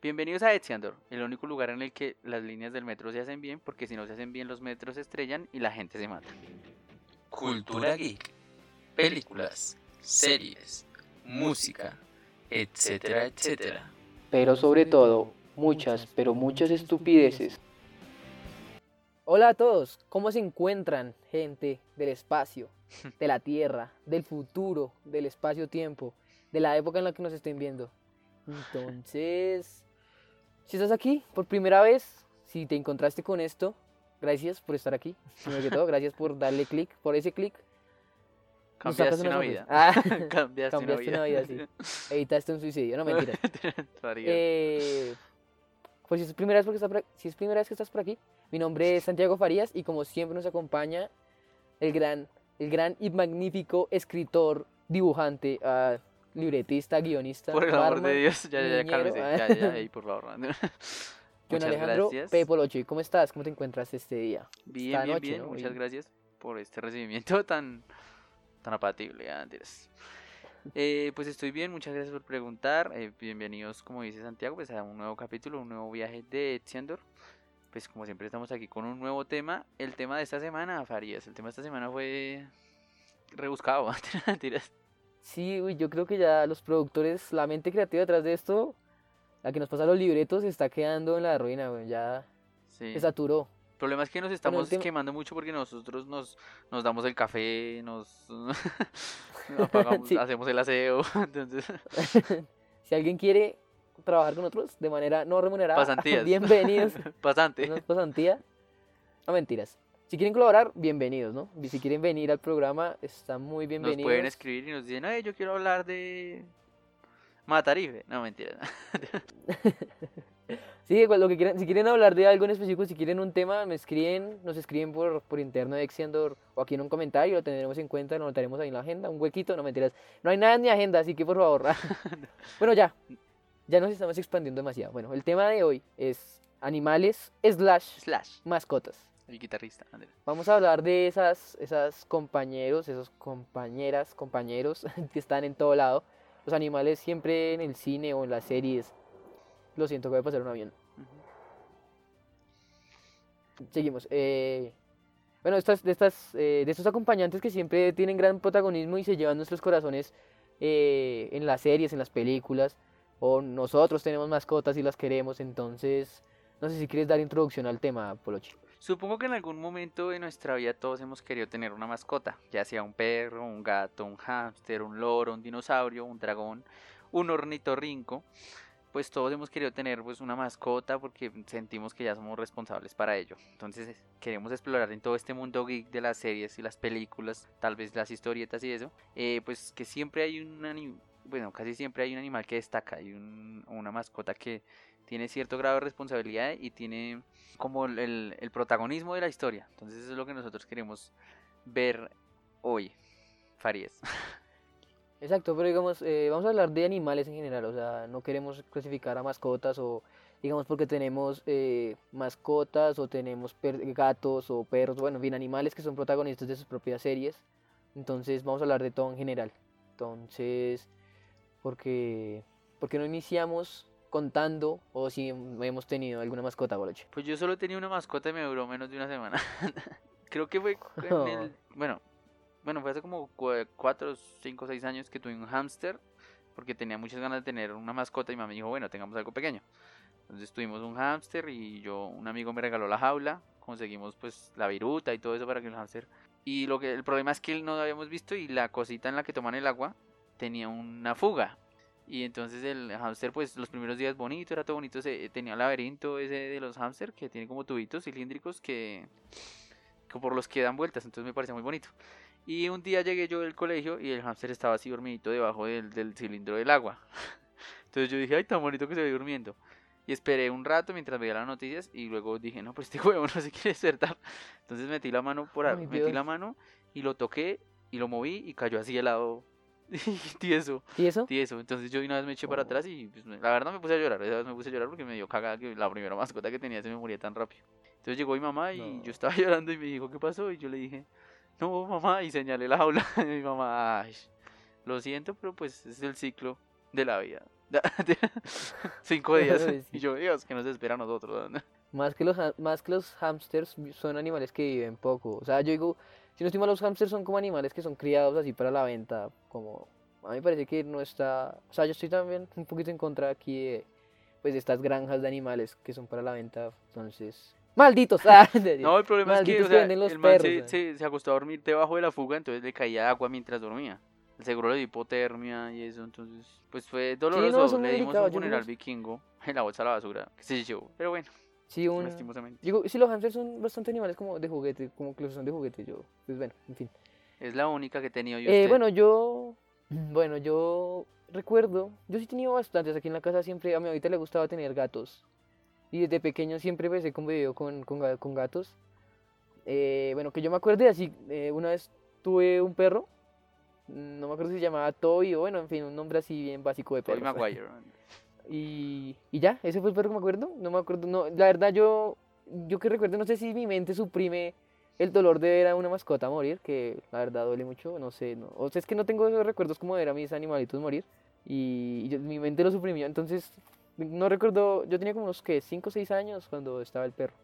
Bienvenidos a Etziandor, el único lugar en el que las líneas del metro se hacen bien, porque si no se hacen bien los metros se estrellan y la gente se mata. Cultura geek, películas, series, música, etcétera, etcétera. Pero sobre todo, muchas, pero muchas estupideces. Hola a todos, ¿cómo se encuentran, gente del espacio, de la Tierra, del futuro, del espacio-tiempo, de la época en la que nos estén viendo? Entonces, si estás aquí por primera vez, si te encontraste con esto, gracias por estar aquí. Primero que todo, gracias por darle clic, por ese clic. Sacas Cambiaste una vida. Ah, Cambiaste, cambiaste una vida, sí. Evitaste un suicidio, no mentiras. Farías. Eh, pues si es, primera vez porque estás por aquí- si es primera vez que estás por aquí, mi nombre es Santiago Farías y como siempre nos acompaña el gran, el gran y magnífico escritor, dibujante, ah, libretista, guionista, por el amor barman, de Dios, ya, ya, ya, cálmese. ah. Ya, ya, ahí, por favor. John Alejandro gracias. P. Polochi. ¿Cómo estás? ¿Cómo te encuentras este día? Bien, esta bien, noche, bien. ¿no? Muchas Y- gracias por este recibimiento tan, tan apatible. ah, mentiras. Eh, pues estoy bien, muchas gracias por preguntar. eh, bienvenidos, como dice Santiago, pues a un nuevo capítulo, un nuevo viaje de Etziandor. Pues como siempre estamos aquí con un nuevo tema. El tema de esta semana, Farías, el tema de esta semana fue rebuscado. mentiras. Sí, uy, yo creo que ya los productores, la mente creativa detrás de esto, la que nos pasa los libretos, se está quedando en la ruina, güey, ya Sí. se saturó. El problema es que nos estamos tema- quemando mucho porque nosotros nos, nos damos el café, nos apagamos, Sí. hacemos el aseo, entonces si alguien quiere trabajar con nosotros de manera no remunerada, Pasantías. bienvenidos. bastante. Una pasantía. No mentiras. Si quieren colaborar, bienvenidos, ¿no? Y si quieren venir al programa, están muy Nos bienvenidos. pueden escribir y nos dicen, ay, yo quiero hablar de Matarife. No, mentira. Sí, igual, lo que quieran, si quieren hablar de algo en específico, si quieren un tema, me escriben, nos escriben por, por interno de Exendor o aquí en un comentario, lo tendremos en cuenta, lo notaremos ahí en la agenda, un huequito, no mentiras. No hay nada en mi agenda, así que por favor. bueno, ya. Ya nos estamos expandiendo demasiado. Bueno, el tema de hoy es animales slash Slash, mascotas. El guitarrista. Andrés. Vamos a hablar de esas, esas compañeros, esos compañeras, compañeros que están en todo lado. Los animales siempre en el cine o en las series. Lo siento, que voy a pasar un avión. Seguimos. eh, bueno, estas, de, estas, eh, de estos acompañantes que siempre tienen gran protagonismo y se llevan nuestros corazones eh, en las series, en las películas. O nosotros tenemos mascotas y las queremos. Entonces, no sé si quieres dar introducción al tema, Polochi. Supongo que en algún momento de nuestra vida todos hemos querido tener una mascota, ya sea un perro, un gato, un hámster, un loro, un dinosaurio, un dragón, un ornitorrinco. Pues todos hemos querido tener pues una mascota porque sentimos que ya somos responsables para ello. Entonces queremos explorar en todo este mundo geek de las series y las películas, tal vez las historietas y eso. eh, pues que siempre hay un bueno, casi siempre hay un animal que destaca, hay un- una mascota que tiene cierto grado de responsabilidad y tiene como el, el- protagonismo de la historia. Entonces eso es lo que nosotros queremos ver hoy. Farías. Exacto, pero digamos, eh, vamos a hablar de animales en general, o sea, no queremos clasificar a mascotas o, digamos, porque tenemos eh, mascotas o tenemos gatos o perros, bueno, en fin, animales que son protagonistas de sus propias series. Entonces, vamos a hablar de todo en general. Entonces, porque, porque no iniciamos contando o si hemos tenido alguna mascota, Boloche. Pues yo solo tenía una mascota y me duró menos de una semana. Creo que fue en el... Bueno, bueno, fue hace como 4, 5, 6 años que tuve un hámster. Porque tenía muchas ganas de tener una mascota y mi mamá me dijo, bueno, tengamos algo pequeño. Entonces tuvimos un hámster y yo, un amigo me regaló la jaula. Conseguimos pues la viruta y todo eso para que el hámster... Y lo que el problema es que no lo habíamos visto y la cosita en la que toman el agua tenía una fuga. Y entonces el hámster, pues los primeros días bonito, era todo bonito, se, tenía el laberinto ese de los hámster que tiene como tubitos cilíndricos que, que por los que dan vueltas, entonces me parecía muy bonito. Y un día llegué yo del colegio y el hámster estaba así dormidito debajo del, del cilindro del agua. Entonces yo dije, ay, tan bonito que se ve durmiendo. Y esperé un rato mientras veía las noticias y luego dije, no, pues este huevo no se quiere despertar. Entonces metí la mano por a- Ay, metí la mano y lo toqué y lo moví y cayó así helado tieso, ¿Y eso? tieso. Entonces yo una vez me eché para Oh. atrás y pues, la verdad me puse a llorar. Esa vez me puse a llorar porque me dio cagada que la primera mascota que tenía se me moría tan rápido. Entonces llegó mi mamá y No. yo estaba llorando y me dijo, ¿qué pasó? Y yo le dije, no, mamá, y señalé la jaula. Y mi mamá, ay, lo siento, pero pues es el ciclo de la vida. Cinco días. Sí. Y yo, Dios, que nos espera a nosotros. Más que los más que los hamsters son animales que viven poco. O sea, yo digo, si no estoy mal, los hamsters son como animales que son criados así para la venta. Como a mí me parece que no está. O sea, yo estoy también un poquito en contra aquí de pues de estas granjas de animales que son para la venta. Entonces, malditos. Ah, No, el problema es que, Malditos o que sea, venden los el man se, perros, se, se acostó a dormir debajo de la fuga, entonces le caía agua mientras dormía. El seguro le dio hipotermia y eso, entonces, pues fue doloroso. son muy le dimos un funeral vikingo en la bolsa a la basura, que se llevó. Pero bueno, Sí, un. lastimosamente. Digo, sí, los hamsters son bastante animales como de juguete, como que los son de juguete. Yo, pues bueno, en fin. Es la única que he tenido yo. Eh, bueno, yo, bueno, yo recuerdo, yo sí he tenido bastantes aquí en la casa siempre, a mi abuelita le gustaba tener gatos. Y desde pequeño siempre pues he convivido con, con, con gatos. Eh, bueno, que yo me acuerde así, eh, una vez tuve un perro, no me acuerdo si se llamaba Toy o bueno, en fin, un nombre así bien básico de perro. Maguire. Y, y ya, ese fue el perro que me acuerdo. No me acuerdo, no, la verdad yo, yo que recuerdo, no sé si mi mente suprime el dolor de ver a una mascota morir, que la verdad duele mucho, no sé, no, o sea, es que no tengo esos recuerdos como de ver a mis animalitos morir, y, y yo- mi mente lo suprimió, entonces no recuerdo, yo tenía como unos que 5 o 6 años cuando estaba el perro.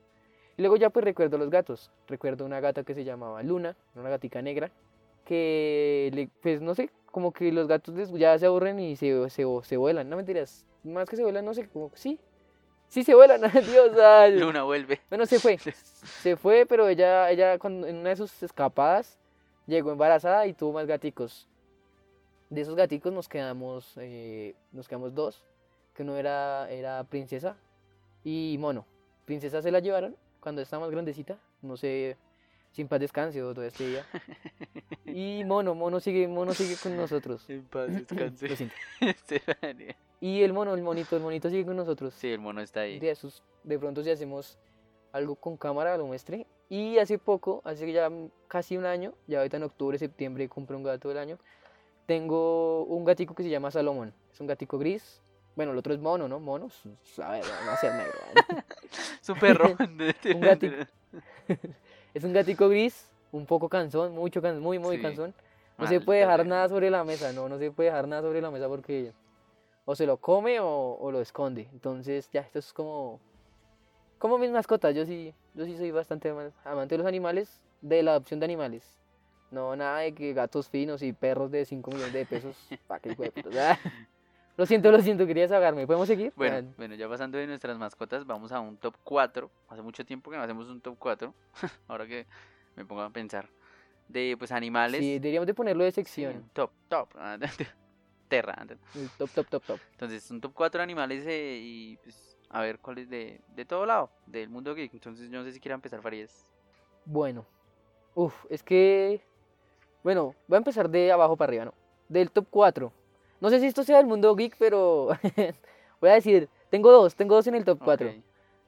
Y luego ya pues recuerdo los gatos, recuerdo una gata que se llamaba Luna, una gatica negra, que le, pues no sé, como que los gatos ya se aburren y se, se, se vuelan, no mentiras, más que se vuelan, no sé, como sí, sí se vuelan, Dios, ay. Luna vuelve. Bueno, se fue, se fue, pero ella, ella cuando, en una de sus escapadas llegó embarazada y tuvo más gaticos. De esos gaticos nos quedamos, eh, nos quedamos dos, que uno era, era princesa y mono. Princesa se la llevaron cuando estaba más grandecita, no sé, sin paz descanse todo este día. Y mono, mono sigue, mono sigue con nosotros. En paz, descanse. Lo siento. Estefanía. Y el mono, el monito, el monito sigue con nosotros. sí, el mono está ahí. de pronto si hacemos algo con cámara lo muestre. Y hace poco, hace ya casi un año, ya ahorita en octubre, septiembre compré un gato del año. Tengo un gatico que se llama Salomón. Es un gatico gris. Bueno, el otro es mono, ¿no? Mono, a ver, va a ser negro. Su perro. Un gatito. Es un gatico gris, un poco cansón, mucho cansón, muy, muy Sí. cansón. No se puede dejar nada sobre la mesa, no, no se puede dejar nada sobre la mesa porque o se lo come o, o lo esconde. Entonces, ya, esto es como, como mis mascotas. Yo sí, yo sí soy bastante ama- amante de los animales, de la adopción de animales. No, nada de que gatos finos y perros de 5 millones de pesos. pa' que Ah, Lo siento, lo siento, quería desahogarme. ¿Podemos seguir? Bueno, Ah, bueno, ya pasando de nuestras mascotas, vamos a un top 4. Hace mucho tiempo que no hacemos un top 4. Ahora que me pongo a pensar. De pues animales. sí, deberíamos de ponerlo de Sí, sección. top, top. Terra. El top, top, top, top. Entonces, un top 4 de animales eh, y pues a ver cuáles de, de todo lado, del mundo geek. Entonces, yo no sé si quiera empezar Farías. Bueno, uff, es que. Bueno, voy a empezar de abajo para arriba, ¿no? Del top 4. No sé si esto sea del mundo geek, pero. voy a decir: tengo dos, tengo dos en el top 4. Ok,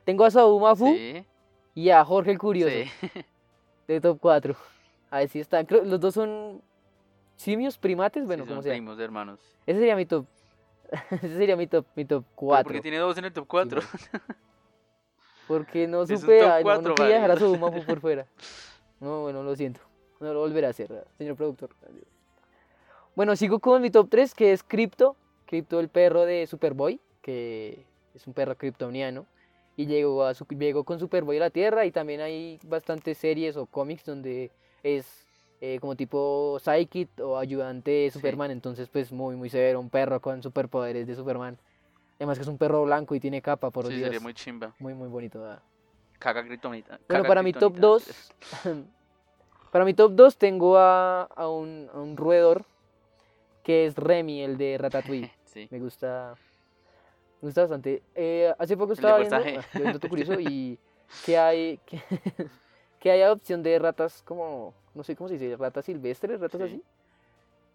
Tengo a Saúl Mafu Sí, y a Jorge el Curioso, sí. de top 4. A ver si están. Creo, los dos son simios, primates, bueno, sí, como sea. primos hermanos. Ese sería mi top. Ese sería mi top, mi top Pero 4. porque tiene dos en el top 4. Porque no Es supe, ay, no, no quería dejar a su Mafu por fuera. No, bueno, lo siento. No lo volveré a hacer, señor productor. Adiós. Bueno, sigo con mi top 3, que es Crypto. Crypto, el perro de Superboy, que es un perro kryptoniano. Y llegó, a llegó con Superboy a la Tierra y también hay bastantes series o cómics donde es eh, como tipo Psychic o ayudante de Superman. Entonces, pues muy, muy severo, un perro con superpoderes de Superman. Además que es un perro blanco y tiene capa, por Sí, Dios. sería muy chimba. Muy, muy bonito. ¿verdad? Caga Kryptonita. Bueno, para mi top Kryptonita. 2, para mi top 2 tengo a, a un, a un roedor que es Remy, el de Ratatouille. Sí. Me gusta, me gusta bastante. Eh, hace poco estaba viendo, ah, viendo un dato curioso y que hay, que, que hay adopción de ratas como, no sé cómo se dice, ratas silvestres, ratas Sí. así.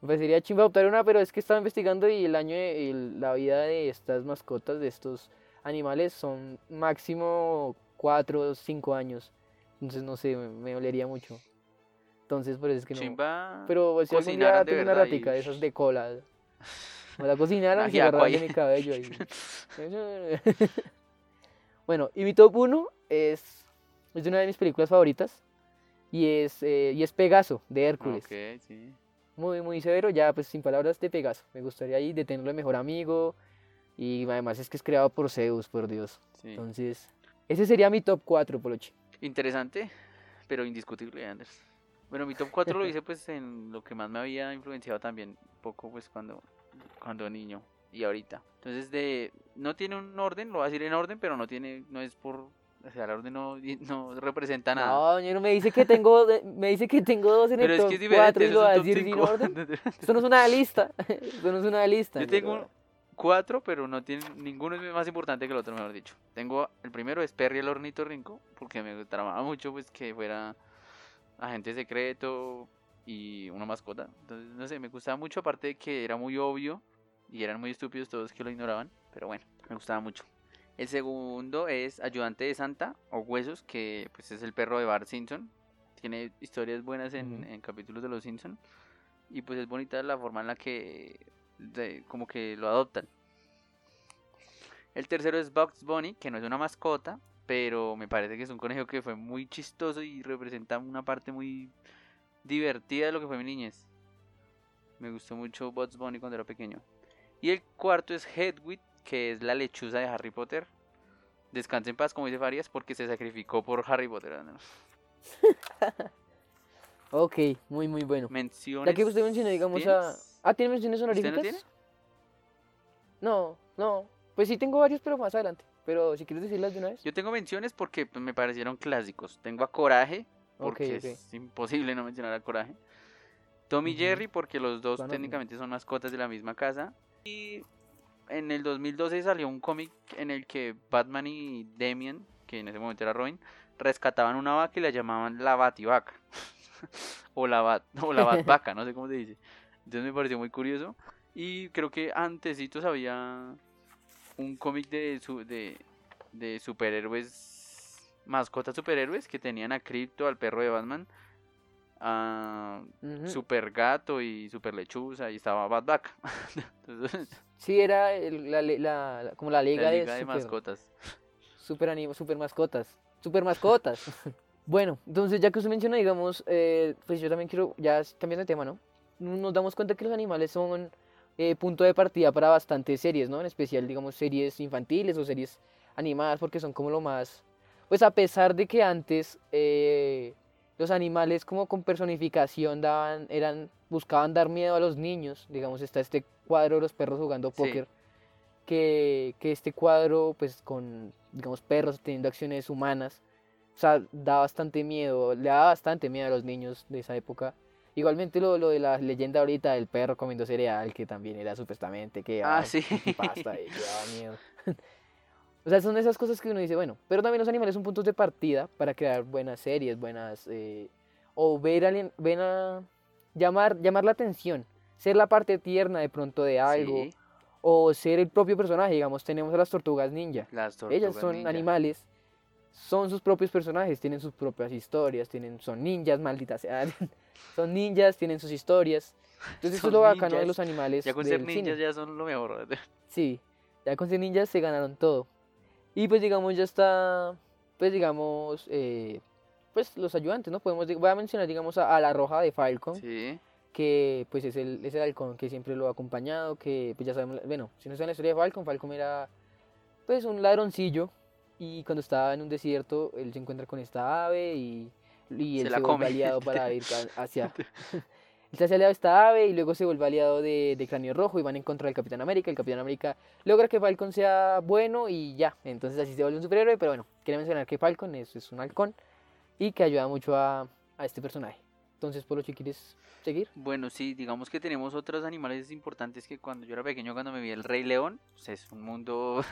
Me parecería chimba adoptar una, pero es que estaba investigando y el año, el- la vida de estas mascotas, de estos animales, son máximo 4 o 5 años. Entonces, no sé, me, me dolería mucho. Entonces, por eso es que no. Chimba. Pero si algún día de tengo una ratica de esas de cola, me la cocinaron y de ahí. mi cabello ahí. bueno, y mi top 1 es, es una de mis películas favoritas y es, eh, y es Pegaso, de Hércules. Ok, sí. Muy, muy severo, ya pues sin palabras de Pegaso. Me gustaría ahí de tenerlo de mejor amigo, Y además es que es creado por Zeus, por Dios. Sí. Entonces, ese sería mi top 4, Polochi. Interesante, pero indiscutible, Anders. Bueno, mi top 4 lo hice pues en lo que más me había influenciado también poco pues cuando, cuando niño y ahorita. Entonces de no tiene un orden, lo voy a decir en orden, pero no tiene, no es por, o sea, el orden no, no representa nada. No, ñero, me dice que tengo, me dice que tengo dos en pero el es top que es diferente, 4 y lo va a decir sin 5. orden. Esto no es una lista. Esto no es una lista. Yo tengo cuatro, pero no tiene, ninguno es más importante que el otro, mejor dicho. Tengo, el primero es Perry el ornitorrinco, porque me tramaba mucho pues que fuera agente secreto y una mascota. Entonces, no sé, me gustaba mucho, aparte de que era muy obvio y eran muy estúpidos todos que lo ignoraban, pero bueno, me gustaba mucho. El segundo es Ayudante de Santa o Huesos, que pues es el perro de Bart Simpson. Tiene historias buenas en, en capítulos de los Simpson y pues es bonita la forma en la que de- como que lo adoptan. El tercero es Bugs Bunny, que no es una mascota, pero me parece que es un conejo que fue muy chistoso y representa una parte muy divertida de lo que fue mi niñez. Me gustó mucho Bugs Bunny cuando era pequeño. Y el cuarto es Hedwig, que es la lechuza de Harry Potter. Descanse en paz, como dice Farias, porque se sacrificó por Harry Potter. ¿no? Ok, muy, muy bueno. Menciones. Que usted mencionó, digamos, a... ¿tienes? Ah, ¿tiene menciones ¿Usted no honoríficas? tiene? No, no. Pues sí tengo varios, pero más adelante. Pero si quieres decirlas de una vez. Yo tengo menciones porque pues, me parecieron clásicos. Tengo a Coraje, porque Ok, ok. es imposible no mencionar a Coraje. Tommy Ujú. Jerry, porque los dos Bueno, técnicamente son mascotas de la misma casa. Y en el 2012 salió un cómic en el que Batman y Damian, que en ese momento era Robin, rescataban una vaca y la llamaban la Bativaca. o la bat, o la Batvaca, no sé cómo se dice. Entonces me pareció muy curioso. Y creo que antesitos había un cómic de, su, de, de superhéroes, mascotas superhéroes que tenían a Crypto, al perro de Batman, a. Super Gato y Super Lechuza y estaba. Entonces, Sí, era el- la, la- la- como la liga, la liga de, de super, mascotas. super, anim- super mascotas. Super mascotas. bueno, entonces ya que usted menciona, digamos, eh, pues yo también quiero, ya cambiando de tema, ¿no? Nos damos cuenta que los animales son eh, punto de partida para bastantes series, ¿no? En especial, digamos, series infantiles o series animadas, porque son como lo más... Pues a pesar de que antes eh, los animales como con personificación daban, eran, buscaban dar miedo a los niños, digamos, está este cuadro de los perros jugando Sí. póker, que, que este cuadro, pues con, digamos, perros teniendo acciones humanas, o sea, da bastante miedo, le da bastante miedo a los niños de esa época. Igualmente lo, lo de la leyenda ahorita del perro comiendo cereal, que también era supuestamente que Ah, ah, sí. pasta y daba miedo. o sea, son esas cosas que uno dice, bueno, pero también los animales son puntos de partida para crear buenas series, buenas... eh, o ver, alien- ven a llamar, llamar la atención, ser la parte tierna de pronto de algo, Sí, o ser el propio personaje, digamos, tenemos a las tortugas ninja. las Ellas tortugas son ninja. animales, son sus propios personajes, tienen sus propias historias, tienen, son ninjas, malditas sea, son ninjas, tienen sus historias. Entonces eso es lo bacano de los animales Ya con ser ninjas cine. ya son lo mejor. Sí, ya con ser ninjas se ganaron todo. Y pues digamos ya está, pues digamos, eh, pues los ayudantes, ¿no? Podemos, voy a mencionar digamos a, a la roja de Falcon, Sí, que pues es el, es el halcón que siempre lo ha acompañado, que pues ya sabemos, bueno, si no saben la historia de Falcon, Falcon era pues un ladroncillo y cuando estaba en un desierto él se encuentra con esta ave y, y Se él la se come. vuelve aliado para ir hacia... Él se hace aliado de esta ave y luego se vuelve aliado de, de Cráneo Rojo y van en contra del Capitán América. El Capitán América logra que Falcon sea bueno y ya. Entonces así se vuelve un superhéroe. Pero bueno, quería mencionar que Falcon es, es un halcón y que ayuda mucho a, a este personaje. Entonces, Polo, si quieres seguir. Bueno, sí, digamos que tenemos otros animales importantes que cuando yo era pequeño, cuando me vi el Rey León, pues es un mundo,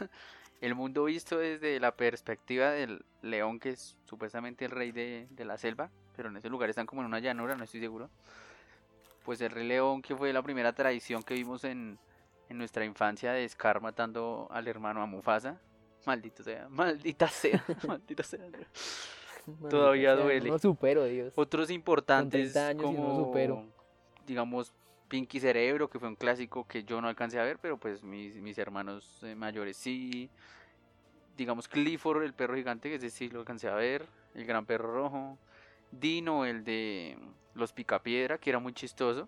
el mundo visto desde la perspectiva del león, que es supuestamente el rey de, de la selva, pero en ese lugar están como en una llanura, no estoy seguro. Pues el Rey León, que fue la primera tradición que vimos en, en nuestra infancia de Scar matando al hermano a Mufasa. Maldito sea, maldita sea, maldita sea. Todavía duele. No supero, Dios. Otros importantes 30 años y no como, supero. digamos, Pinky Cerebro, que fue un clásico que yo no alcancé a ver, pero pues mis, mis hermanos eh, mayores sí. Digamos, Clifford, el perro gigante, que ese sí lo alcancé a ver. El gran perro rojo. Dino, el de los Picapiedra, que era muy chistoso.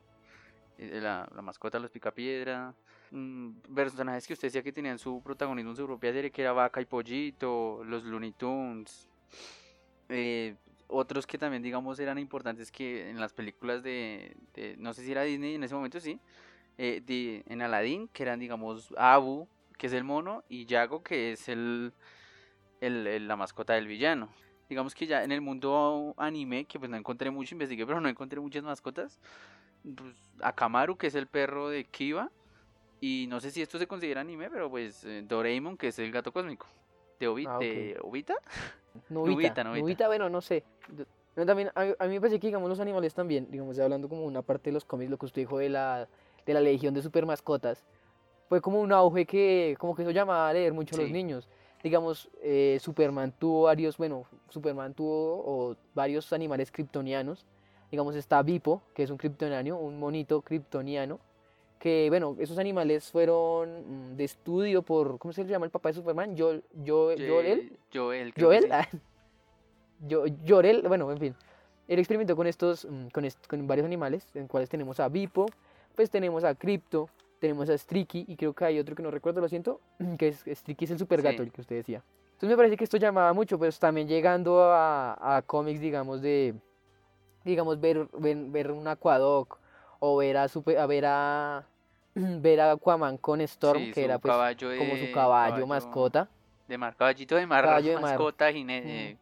eh, La, mascota de los Picapiedra. mm, personajes que usted decía que tenían su protagonismo en su propia serie, que era Vaca y Pollito, los Looney Tunes. eh, otros que también, digamos, eran importantes que en las películas de, de- no sé si era Disney en ese momento, sí, eh, de- en Aladdin, que eran, digamos, Abu, que es el mono, y Yago, que es el, el- el- la mascota del villano. Digamos que ya en el mundo anime, que pues no encontré mucho, investigué, pero no encontré muchas mascotas. Pues, Akamaru, que es el perro de Kiba, y no sé si esto se considera anime, pero pues eh, Doraemon, que es el gato cósmico. ¿De, Obi- Ah, de Obita? Novita, Novita. Novita, bueno, no sé. Yo- también, a, mí- a mí me parece que, digamos, los animales también, digamos, ya hablando como una parte de los cómics, lo que usted dijo de la, de la legión de super mascotas, fue como un auge que, como que eso llama a leer mucho a los Sí. niños. Digamos, eh, Superman tuvo varios, bueno, Superman tuvo o, varios animales kryptonianos. Digamos, está Vipo, que es un kryptoniano, un monito kryptoniano, que, bueno, esos animales fueron mm, de estudio por, ¿cómo se le llama el papá de Superman? Joel, Joel, Joel, Joel, Joel, Yo- Llorel, bueno, en fin. Él experimentó con estos, mm, con, est- con varios animales, en cuales tenemos a Vipo, pues tenemos a Crypto, tenemos a Streaky, y creo que hay otro que no recuerdo, lo siento, que es Streaky es el super gato, Sí. el que usted decía. Entonces me parece que esto llamaba mucho, pues también llegando a, a cómics, digamos, de, digamos, ver, ver, ver un Aquadoc, o ver a, super, a ver a, ver a Aquaman con Storm, Sí, que era pues como de- su caballo, mascota. De mar, caballito de mar, Caballo de mar. mascota, jine- Mm, eh,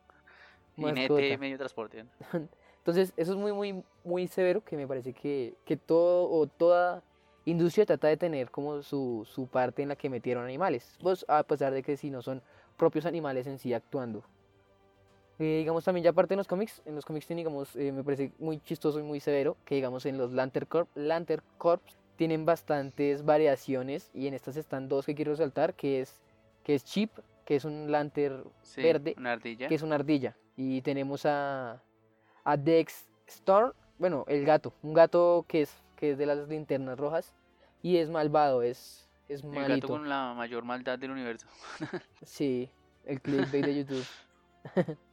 jinete, mascota. medio de transporte. Entonces, eso es muy, muy, muy severo que me parece que, que todo o toda industria trata de tener como su, su parte en la que metieron animales. Pues, a pesar de que si no son propios animales en sí actuando. Eh, digamos también ya aparte en los cómics, en los cómics tienen, digamos, eh, me parece muy chistoso y muy severo que digamos en los Lantern Corps, Lantern Corps tienen bastantes variaciones y en estas están dos que quiero resaltar, que es, que es Chip, que es un Lantern Sí, verde, Una ardilla. que es una ardilla. Y tenemos a, a Dex Storm, bueno, el gato, un gato que es, que es de las linternas rojas y es malvado, es, es El gato malito. con la mayor maldad del universo. Sí, el clickbait de YouTube.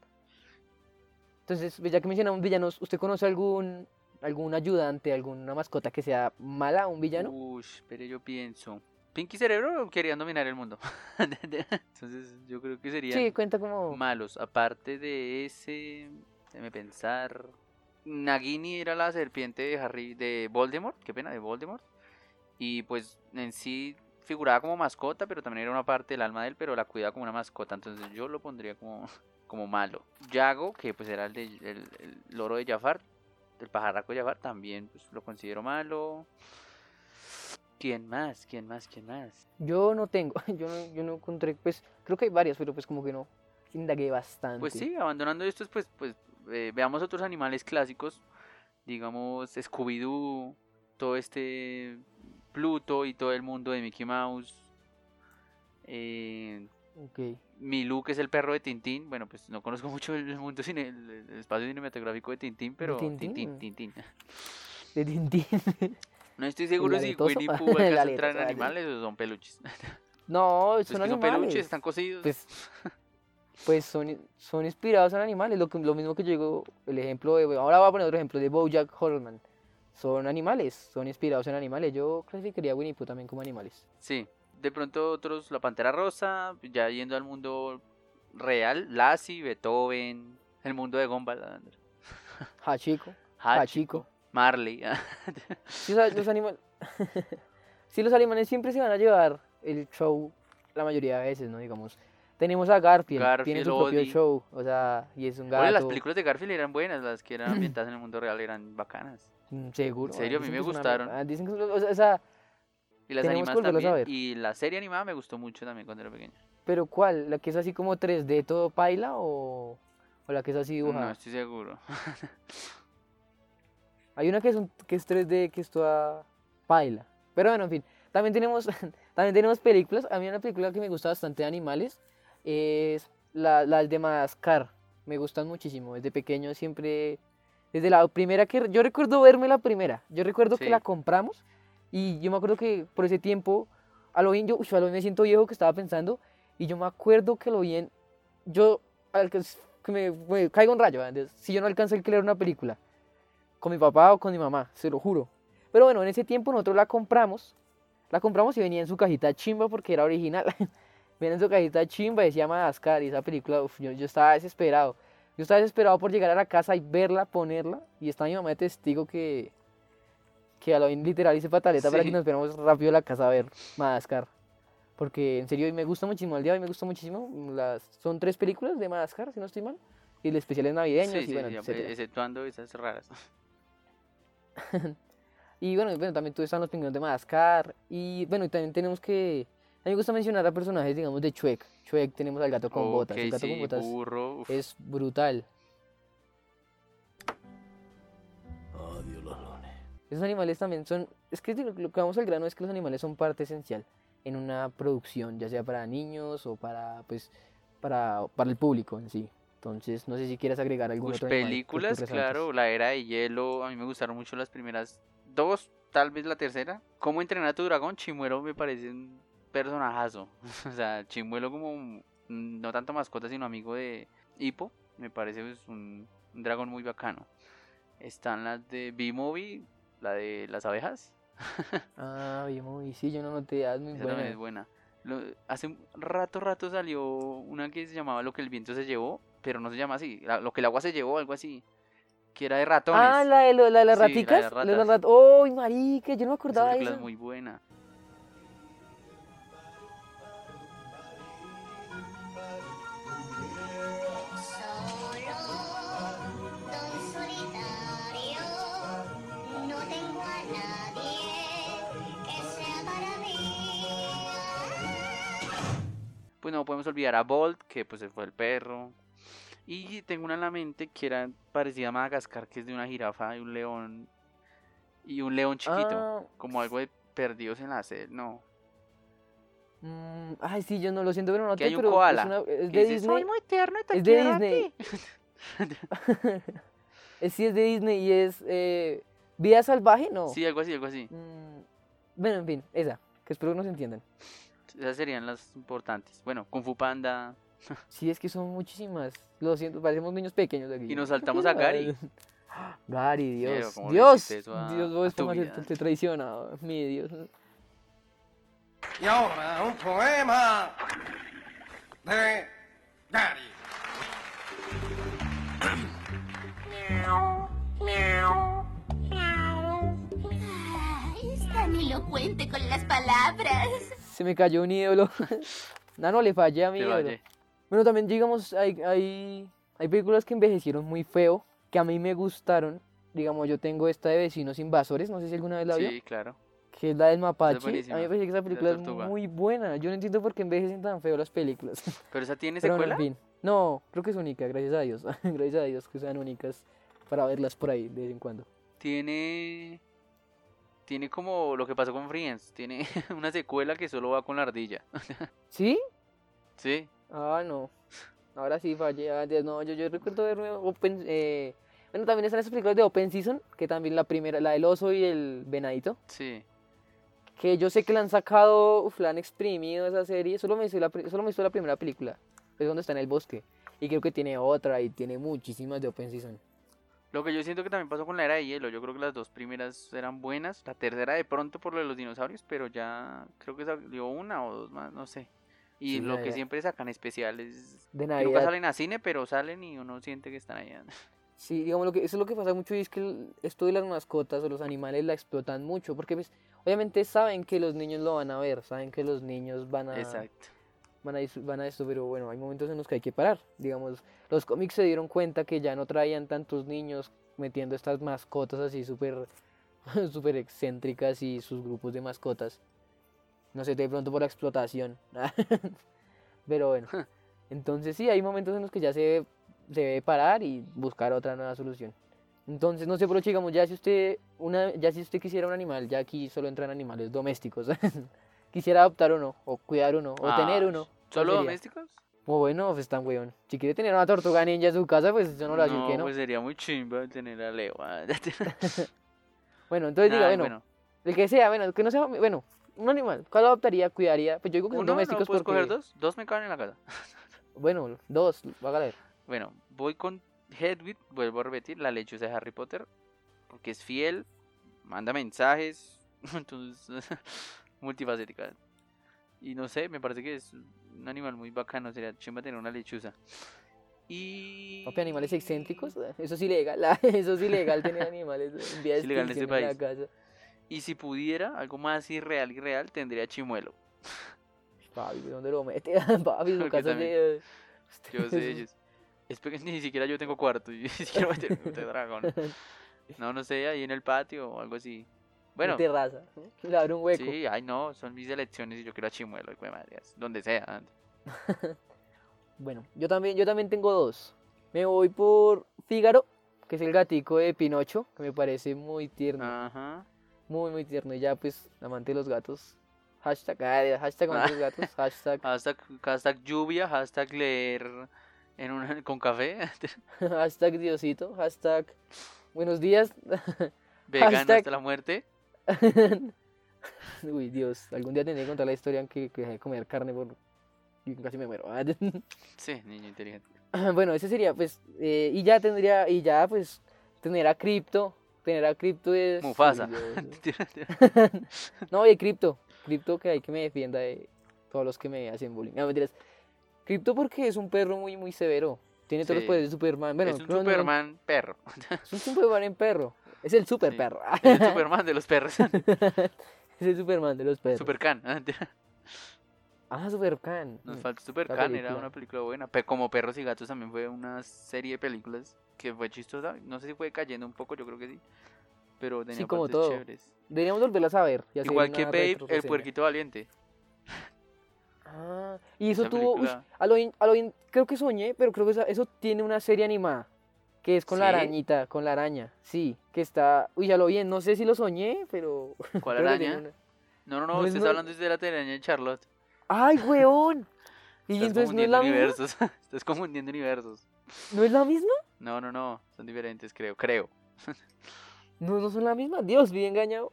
Entonces, ya que mencionamos villanos, ¿usted conoce algún algún ayudante, alguna mascota que sea mala, un villano? Uy, pero yo pienso. Pinky Cerebro querían dominar el mundo. Entonces, yo creo que serían Sí, cuenta como malos. Aparte de ese, déjeme pensar. Nagini era la serpiente de Harry, de Voldemort, qué pena, de Voldemort. Y pues en sí figuraba como mascota, pero también era una parte del alma de él, pero la cuidaba como una mascota. Entonces yo lo pondría como, como malo. Yago, que pues era el, de, el, el loro de Jafar, el pajarraco de Jafar, también pues, lo considero malo. ¿Quién más? ¿Quién más? ¿Quién más? yo no tengo, yo no, yo no encontré, pues creo que hay varias, pero pues como que no indagué bastante. Pues sí, abandonando estos, pues, pues eh, veamos otros animales clásicos, digamos Scooby-Doo, todo este Pluto y todo el mundo de Mickey Mouse. Eh, Ok. Milú, que es el perro de Tintín. Bueno, pues no conozco mucho el mundo cine, el, espacio cinematográfico de Tintín, pero Tintín? Tintín, Tintín. De Tintín. No estoy seguro si? Winnie Pooh El alcanza a entrar en aletoso, vale. animales o son peluches. no, Pues son que son animales. peluches, están cosidos. Pues, pues son, son inspirados en animales. Lo, que, lo mismo que yo digo, el ejemplo de. Ahora voy a poner otro ejemplo de Bojack Horseman. Son animales, son inspirados en animales. Yo clasificaría a Winnie Pooh también como animales. Sí, de pronto otros, la Pantera Rosa, ya yendo al mundo real, Lassie, Beethoven, el mundo de Gumball, Hachiko, Hachiko. Marley. Sí, los animales. sí, los animales siempre se van a llevar el show la mayoría de veces, ¿no? Digamos. Tenemos a Garfield, tiene Garfield, su propio show, o sea, y es un Oye, las gato. películas de Garfield eran buenas, las que eran ambientadas en el mundo real eran bacanas. mm, Seguro. En serio, a mí me una- gustaron. ah, dicen que o sea, Y las Tenemos que animadas a también. ver. Y la serie animada me gustó mucho también cuando era pequeño. pero ¿cuál? ¿La que es así como 3D todo paila o, o la que es así dibujada? No estoy seguro. Hay una que es, un, que es 3D, que es toda paila. Pero bueno, en fin. También tenemos, también tenemos películas. A mí una película que me gusta bastante de animales es la, las de Madagascar. Me gustan muchísimo. Desde pequeño siempre... Desde la primera que... Yo recuerdo verme la primera. Yo recuerdo que Sí. la compramos. Y yo me acuerdo que por ese tiempo... A lo bien yo... a lo bien me siento viejo que estaba pensando. Y yo me acuerdo que lo bien... Yo... que me, me caigo en rayo. Si yo no alcanzo a leer una película con mi papá o con mi mamá, se lo juro. Pero bueno, en ese tiempo nosotros la compramos La compramos y venía en su cajita chimba porque era original. venía en su cajita chimba y decía Madagascar y esa película, uf, yo, yo estaba desesperado. Yo estaba desesperado por llegar a la casa y verla, ponerla. Y estaba mi mamá de testigo que, que a lo bien literal hice pataleta para que Sí. nos fuéramos rápido a la casa a ver Madagascar. Porque en serio, me gusta muchísimo, el día de hoy me gusta muchísimo. Las, son tres películas de Madagascar, si no estoy mal. Y el especiales navideños Sí, y sí, bueno, sí, exceptuando esas raras. Y bueno, bueno, también tú están los pingüinos de Madagascar. Y bueno, también tenemos que. A mí me gusta mencionar a personajes, digamos, de Shrek. Shrek tenemos al gato con botas. El gato sí, con botas burro. es brutal. Esos animales también son. Es que lo que vamos al grano es que los animales son parte esencial en una producción, ya sea para niños o para, pues, para, para el público en sí. Entonces, no sé si quieres agregar algún Ush, otro películas, claro, la era de hielo, a mí me gustaron mucho las primeras dos, tal vez la tercera. ¿Cómo entrenar a tu dragón? Chimuelo me parece un personajazo. o sea, Chimuelo como no tanto mascota, sino amigo de Hippo, me parece pues, un, un dragón muy bacano. Están las de B-Movie, la de las abejas, Ah, bien, muy, sí, yo no noté, ah, es muy esa buena. también es buena. Lo- hace un rato, rato salió una que se llamaba Lo que el viento se llevó, pero no se llama así, la- Lo que el agua se llevó, algo así, que era de ratones. Ah, la de, lo- la de las Sí, la raticas. la de las ratas. rat- ¡Oh, marica! Yo no me Esa acordaba de eso. es muy buena. Pues no podemos olvidar a Bolt, que pues se fue el perro. Y tengo una en la mente que era parecida a Madagascar, que es de una jirafa y un león. Y un león chiquito. Ah, Como algo de perdidos en la sed. No. mm, ay, sí, yo no lo siento, pero no Que hay un pero koala, es, una- es de dice, Disney. Soy muy tierno y te es de Disney. ti". Es- sí, es de Disney y es eh, Vida Salvaje, no. Sí, algo así, algo así. Mm, bueno, en fin, esa, que espero que nos entiendan. Esas serían las importantes. Bueno, Kung Fu Panda. Sí, es que son muchísimas. Lo siento, parecemos niños pequeños aquí. Y nos saltamos a Gary. Gary, Dios. ¿cómo le Dios. a- Dios, vos te traicionado. Mi Dios. Y ahora un poema de Gary. Es tan elocuente con las palabras. Se me cayó un ídolo. no, no le fallé a mi ídolo. Bueno, también digamos, hay, hay, hay películas que envejecieron muy feo, que a mí me gustaron. Digamos, yo tengo esta de Vecinos Invasores, no sé si alguna vez la vio, Sí, claro. que es la del mapache. a mí me parece que esa la película es muy buena. Yo no entiendo por qué envejecen tan feo las películas. Pero esa tiene Pero secuela. en fin. No, creo que es única, gracias a Dios. gracias a Dios que sean únicas para verlas por ahí de vez en cuando. Tiene. Tiene como lo que pasó con Friends. Tiene una secuela que solo va con la ardilla. ¿Sí? Sí. Ah, no. Ahora sí fallé. No, yo, yo recuerdo ver Open. eh, Bueno, también están esas películas de Open Season, que también la primera, la del oso y el venadito. Sí. Que yo sé que la han sacado, uf, la han exprimido esa serie. Solo me hizo la, solo me hizo la primera película. Es donde está en el bosque. Y creo que tiene otra y tiene muchísimas de Open Season. Lo que yo siento que también pasó con la era de hielo. Yo creo que las dos primeras eran buenas. La tercera de pronto por lo de los dinosaurios. Pero ya creo que salió una o dos más. No sé. Y Sí, lo que siempre sacan especiales. De Que nunca Navidad. salen a cine, pero salen y uno siente que están allá. Sí, digamos, lo que, eso es lo que pasa mucho y es que esto de las mascotas o los animales la explotan mucho. Porque, pues, obviamente saben que los niños lo van a ver. Saben que los niños van a. Exacto. Van a, van a esto, pero bueno, hay momentos en los que hay que parar. Digamos, los cómics se dieron cuenta que ya no traían tantos niños metiendo estas mascotas así súper súper excéntricas y sus grupos de mascotas. No sé, de pronto por la explotación. pero bueno, entonces sí, hay momentos en los que ya se debe, se debe parar y buscar otra nueva solución. Entonces, no sé, pero digamos, ya si usted, una, ya si usted quisiera un animal, ya aquí solo entran animales domésticos. quisiera adoptar uno, o cuidar uno, o tener Ah, uno. ¿Cuál ¿Solo sería? domésticos? O bueno, pues tan weón. Si quiere tener una tortuga ninja en su casa, pues yo no le voy a decir que no. pues sería muy chimba tener a Leo. ah, Bueno, entonces diga, Nah, bueno, el que sea, bueno, que no sea, bueno, un animal. ¿Cuál adoptaría, cuidaría? Pues yo digo que son Uno, no domésticos puedes porque, coger dos. Dos me caben en la casa. bueno, dos, va a ver. Bueno, voy con Hedwig, vuelvo a repetir, la lechuza de Harry Potter, porque es fiel, manda mensajes, entonces multifacética. Y no sé, me parece que es un animal muy bacano, sería chimba tener una lechuza. Y... Papi, animales excéntricos, eso es ilegal, eso es ilegal tener animales en vía de Es en este extinción la país. casa. Y si pudiera, algo más irreal, irreal, tendría chimuelo. Papi, ¿de ¿dónde lo mete? Papi, su Porque casa de... Yo sé. Es que ni siquiera yo tengo cuarto, y ni siquiera voy a tener un dragón. No, no sé, ahí en el patio o algo así. Bueno. Le abre un hueco. sí, ay no, son mis elecciones y yo quiero a chimuelo, hijo de madre, donde sea. Bueno, yo también, yo también tengo dos. Me voy por Fígaro, que es el gatico de Pinocho, que me parece muy tierno, Ajá. muy, muy tierno. Y ya, pues, amante de los gatos. Hashtag, ah, hashtag amante de los gatos, hashtag, Hashtag, hashtag lluvia, hashtag leer en una, con café, hashtag Diosito, hashtag buenos días. vegano Hashtag- hasta la muerte. Uy, Dios, algún día tendré que contar la historia en que, que dejé de comer carne por... y casi me muero. Sí, niño inteligente. Bueno, ese sería, pues, eh, y ya tendría, y ya, pues, tener a Crypto, tener a Crypto es... Mufasa. No, de Crypto, Crypto que hay que me defienda de todos los que me hacen bullying. No, mentiras. Crypto porque es un perro muy, muy severo. Tiene todos los poderes de Superman. Bueno, es un no, no, no, Superman perro. es un Superman en perro. Es el super Sí. perro. Es el Superman de los perros. es el Superman de los perros. Supercan. Ah, Supercan. Nos falta Supercan, era una película buena. Pero como Perros y Gatos también fue una serie de películas que fue chistosa. No sé si fue cayendo un poco, yo creo que sí. Pero tenía como partes todo. chéveres. Deberíamos volverlas a ver. Igual que Babe, el puerquito valiente. Ah, y eso Esa tuvo, uy, a lo bien- a lo bien- creo que soñé, pero creo que eso tiene una serie animada, que es con la arañita, con la araña, sí, que está, uy, ya lo bien, no sé si lo soñé, pero... ¿Cuál araña? una- No, no, no, No es usted no- hablando de la telaraña de Charlotte. ¡Ay, weón! Y Estás entonces no es la misma, universos. Estás confundiendo universos. no es la misma, No, no, no. Son diferentes, creo. Creo. no, no son la misma, Dios, bien engañado.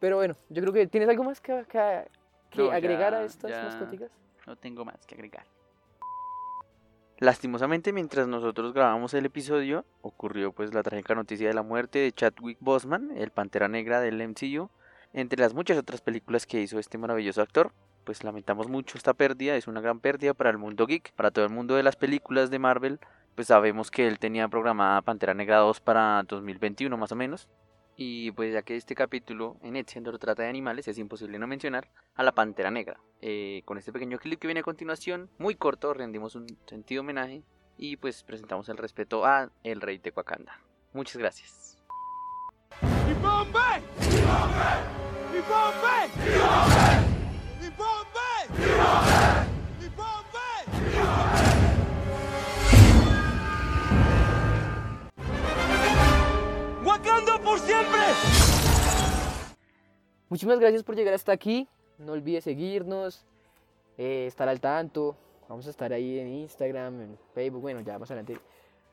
pero bueno, yo creo que, ¿tienes algo más que, que- agregar a estas ya. mascoticas? No tengo más que agregar. Lastimosamente, mientras nosotros grabamos el episodio, ocurrió pues la trágica noticia de la muerte de Chadwick Boseman, el Pantera Negra del MCU, entre las muchas otras películas que hizo este maravilloso actor. Pues lamentamos mucho esta pérdida, es una gran pérdida para el mundo geek, para todo el mundo de las películas de Marvel. Pues sabemos que él tenía programada Pantera Negra 2 para 2021 más o menos. Y pues ya que este capítulo en Etcétera trata de animales, es imposible no mencionar a la Pantera Negra. Eh, con este pequeño clip que viene a continuación, muy corto, rendimos un sentido homenaje y pues presentamos el respeto a el rey de. Muchas gracias. Muchísimas gracias por llegar hasta aquí. No olvides seguirnos, eh, estar al tanto. Vamos a estar ahí en Instagram, en Facebook, bueno, ya más adelante.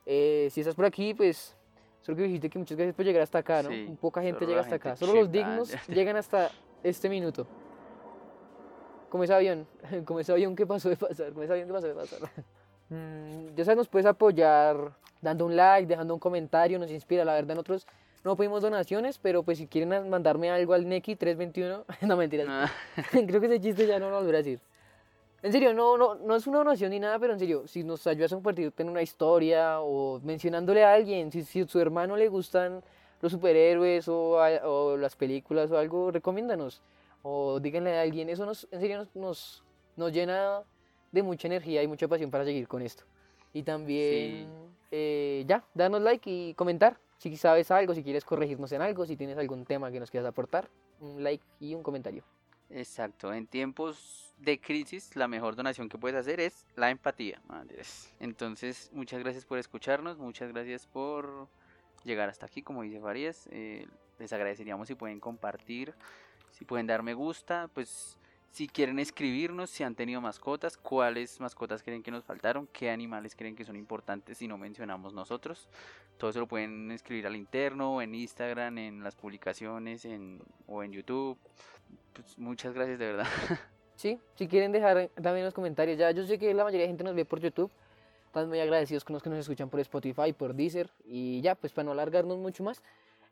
Eh, si estás por aquí, pues solo que dijiste que muchas gracias por llegar hasta acá, ¿no? Sí, Poca gente llega hasta acá. gente Solo los dignos llegan hasta este minuto. Como ese avión, como ese avión que pasó de pasar, como ese avión que pasó de pasar. Mm, ya sabes, nos puedes apoyar dando un like, dejando un comentario, nos inspira. La verdad, nosotros no pedimos donaciones, pero pues si quieren mandarme algo al Neki 321, no mentiras. Ah, Creo que ese chiste ya no lo volveré a decir. En serio, no, no, no es una donación ni nada, pero en serio, si nos ayudas a compartir en una historia o mencionándole a alguien, si, si a su hermano le gustan los superhéroes o, a- o las películas o algo, recomiéndanos. O díganle a alguien, eso nos, en serio nos, nos, nos llena de mucha energía y mucha pasión para seguir con esto. Y también, eh, ya, danos like y comentar. Si sabes algo, si quieres corregirnos en algo, si tienes algún tema que nos quieras aportar, un like y un comentario. Exacto, en tiempos de crisis la mejor donación que puedes hacer es la empatía. Entonces, muchas gracias por escucharnos, muchas gracias por llegar hasta aquí, como dice Farías. eh, les agradeceríamos si pueden compartir, si pueden dar me gusta, pues si quieren escribirnos, si han tenido mascotas, cuáles mascotas creen que nos faltaron, qué animales creen que son importantes si no mencionamos nosotros. Todo eso lo pueden escribir al interno, en Instagram, en las publicaciones, en, o en YouTube. Pues, muchas gracias de verdad. Sí, si quieren dejar también los comentarios. Ya yo sé que la mayoría de gente nos ve por YouTube. Estamos muy agradecidos con los que nos escuchan por Spotify, por Deezer. Y ya, pues para no alargarnos mucho más,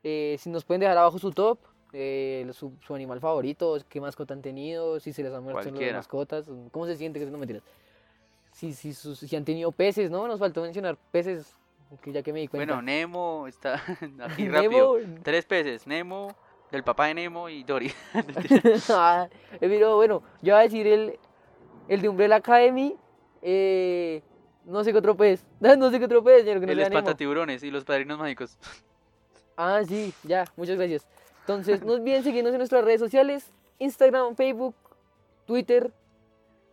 eh, si nos pueden dejar abajo su top, eh, su, su animal favorito, qué mascota han tenido, si se les han muerto las mascotas, cómo se siente, que no mentiras. Si, si, sus- si han tenido peces, ¿no? Nos faltó mencionar peces, que ya que me di cuenta. Bueno, Nemo está aquí Nemo. rápido. Tres peces, Nemo, del papá de Nemo y Dory. Ah, pero bueno, yo voy a decir el, el de Umbrella Academy, eh, no sé qué otro pez, no sé qué otro pez, señor, que no El Nemo. espantatiburones y los padrinos mágicos. Ah, sí, ya, muchas gracias. Entonces, no olviden seguirnos en nuestras redes sociales, Instagram, Facebook, Twitter,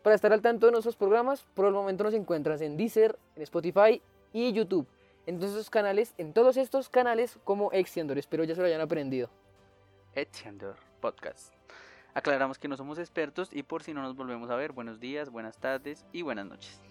para estar al tanto de nuestros programas. Por el momento nos encuentras en Deezer, en Spotify y YouTube. En todos estos canales, en todos estos canales como Extiendor. Espero ya se lo hayan aprendido. Etiandor Podcast. Aclaramos que no somos expertos y por si no nos volvemos a ver, buenos días, buenas tardes y buenas noches.